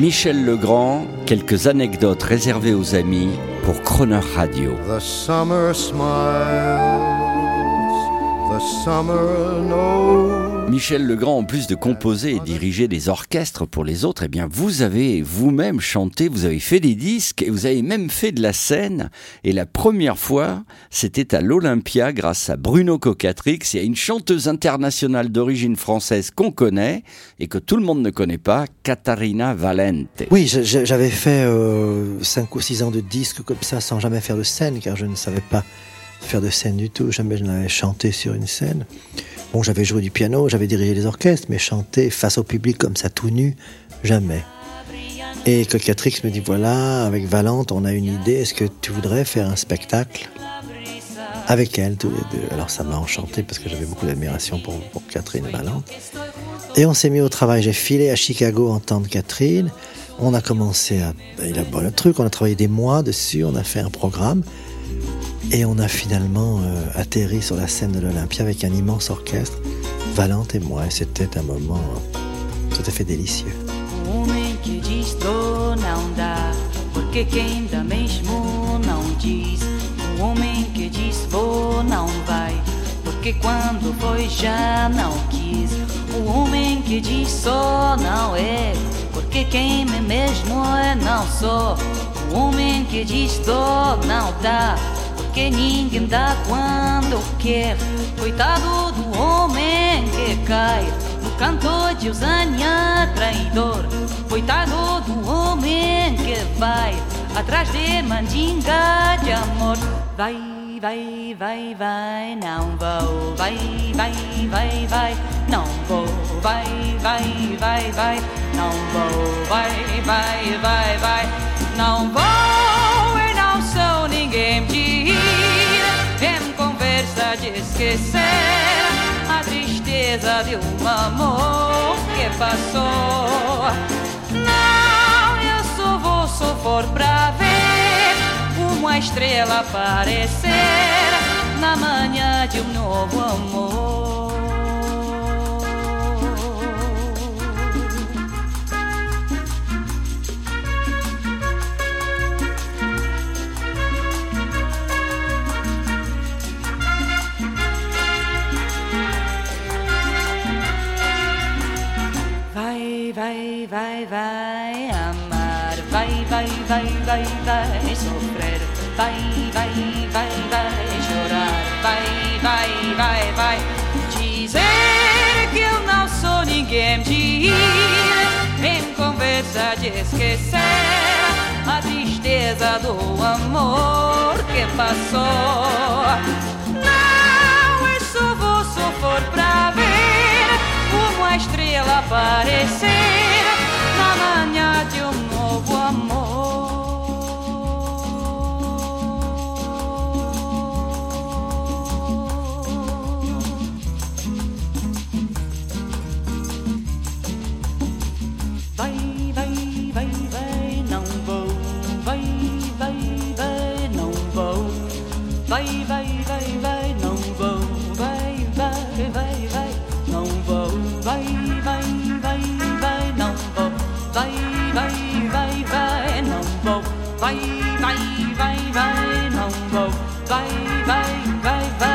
Michel Legrand, quelques anecdotes réservées aux amis pour Croner Radio. The summer smiles, the summer knows. Michel Legrand, en plus de composer et diriger des orchestres pour les autres, eh bien, vous avez vous-même chanté, vous avez fait des disques et vous avez même fait de la scène. Et la première fois, c'était à l'Olympia grâce à Bruno Cocatrix et à une chanteuse internationale d'origine française qu'on connaît et que tout le monde ne connaît pas, Katarina Valente. Oui, j'avais fait 5 euh, ou 6 ans de disques comme ça sans jamais faire de scène car je ne savais pas faire de scène du tout. Jamais je n'avais chanté sur une scène. Bon, j'avais joué du piano, j'avais dirigé des orchestres, mais chanter face au public comme ça tout nu, jamais. Et que Cocatrix me dit voilà, avec Valente, on a une idée, est-ce que tu voudrais faire un spectacle avec elle, tous les deux Alors ça m'a enchanté parce que j'avais beaucoup d'admiration pour, Catherine Catherine Valente. Et on s'est mis au travail. J'ai filé à Chicago en temps de Catherine. On a commencé à élaborer le truc, on a travaillé des mois dessus, on a fait un programme. Et on a finalement euh, atterri sur la scène de l'Olympia avec un immense orchestre, Valente et moi. C'était un moment euh, tout à fait délicieux. que ninguém dá quando quer. Coitado do homem que cai no canto de usanha traidor. Coitado do homem que vai atrás de mandinga de amor. Vai, vai, vai, vai, não vou. Vai, vai, vai, vai, não vou. Vai, vai, vai, vai, não vou. Vai, vai, vai, vai, não vou. de esquecer a tristeza de um amor que passou. Não, eu só vou sofrer pra ver uma estrela aparecer na manhã de um novo amor. vai, vai, vai amar, vai, vai, vai, vai, vai sofrer, vai, vai, vai, vai chorar, vai, vai, vai, vai dizer que eu não sou ninguém de ir em conversa de esquecer a tristeza do amor que passou. Não, eu é só vou sofrer pra ver uma estrela aparecer. vai, vai, vai, não vou, vai, vai, vai, vai, não vou, vai, vai, vai, vai, não vou, vai, vai, vai, vai, não vou, vai, vai, vai, vai,